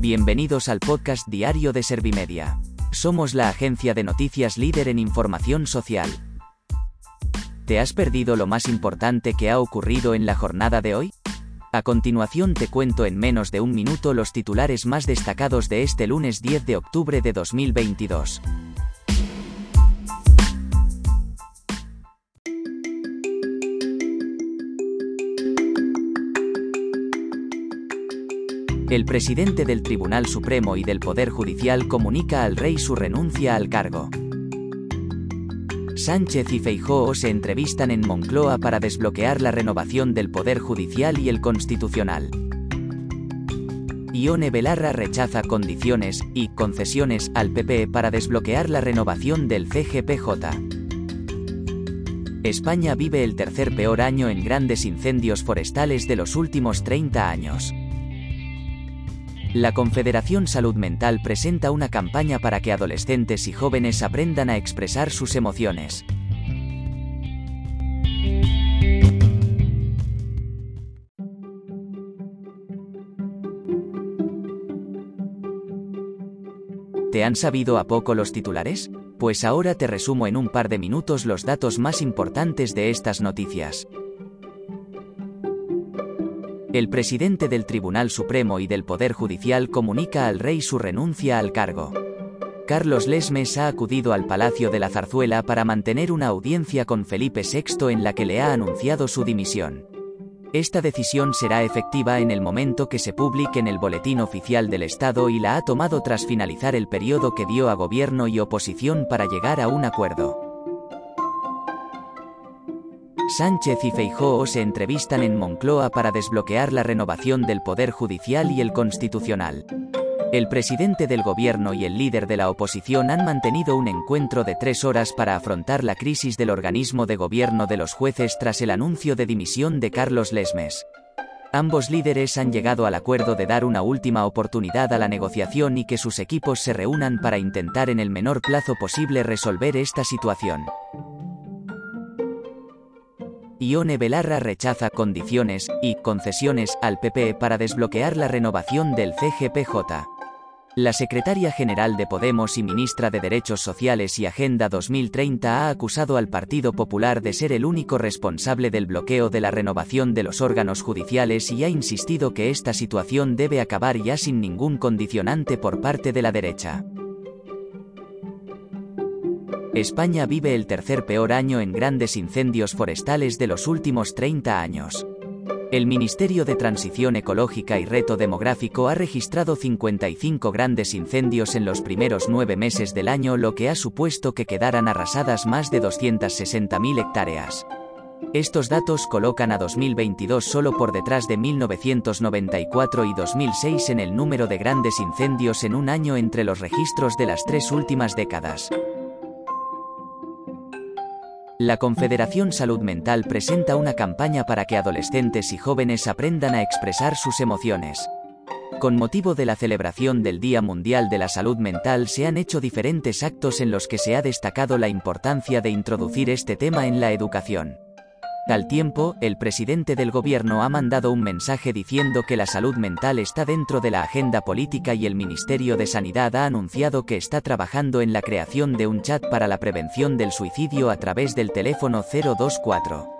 Bienvenidos al podcast diario de Servimedia. Somos la agencia de noticias líder en información social. ¿Te has perdido lo más importante que ha ocurrido en la jornada de hoy? A continuación te cuento en menos de un minuto los titulares más destacados de este lunes 10 de octubre de 2022. El presidente del Tribunal Supremo y del Poder Judicial comunica al rey su renuncia al cargo. Sánchez y Feijóo se entrevistan en Moncloa para desbloquear la renovación del Poder Judicial y el Constitucional. Ione Belarra rechaza condiciones y concesiones al PP para desbloquear la renovación del CGPJ. España vive el tercer peor año en grandes incendios forestales de los últimos 30 años. La Confederación Salud Mental presenta una campaña para que adolescentes y jóvenes aprendan a expresar sus emociones. ¿Te han sabido a poco los titulares? Pues ahora te resumo en un par de minutos los datos más importantes de estas noticias. El presidente del Tribunal Supremo y del Poder Judicial comunica al rey su renuncia al cargo. Carlos Lesmes ha acudido al Palacio de la Zarzuela para mantener una audiencia con Felipe VI en la que le ha anunciado su dimisión. Esta decisión será efectiva en el momento que se publique en el Boletín Oficial del Estado y la ha tomado tras finalizar el periodo que dio a gobierno y oposición para llegar a un acuerdo. Sánchez y Feijóo se entrevistan en Moncloa para desbloquear la renovación del Poder Judicial y el Constitucional. El presidente del gobierno y el líder de la oposición han mantenido un encuentro de tres horas para afrontar la crisis del organismo de gobierno de los jueces tras el anuncio de dimisión de Carlos Lesmes. Ambos líderes han llegado al acuerdo de dar una última oportunidad a la negociación y que sus equipos se reúnan para intentar en el menor plazo posible resolver esta situación. Ione Belarra rechaza condiciones y concesiones al PP para desbloquear la renovación del CGPJ. La secretaria general de Podemos y ministra de Derechos Sociales y Agenda 2030 ha acusado al Partido Popular de ser el único responsable del bloqueo de la renovación de los órganos judiciales y ha insistido que esta situación debe acabar ya sin ningún condicionante por parte de la derecha. España vive el tercer peor año en grandes incendios forestales de los últimos 30 años. El Ministerio de Transición Ecológica y Reto Demográfico ha registrado 55 grandes incendios en los primeros nueve meses del año, lo que ha supuesto que quedaran arrasadas más de 260.000 hectáreas. Estos datos colocan a 2022 solo por detrás de 1994 y 2006 en el número de grandes incendios en un año entre los registros de las tres últimas décadas. La Confederación Salud Mental presenta una campaña para que adolescentes y jóvenes aprendan a expresar sus emociones. Con motivo de la celebración del Día Mundial de la Salud Mental se han hecho diferentes actos en los que se ha destacado la importancia de introducir este tema en la educación. Al tiempo, el presidente del gobierno ha mandado un mensaje diciendo que la salud mental está dentro de la agenda política y el Ministerio de Sanidad ha anunciado que está trabajando en la creación de un chat para la prevención del suicidio a través del teléfono 024.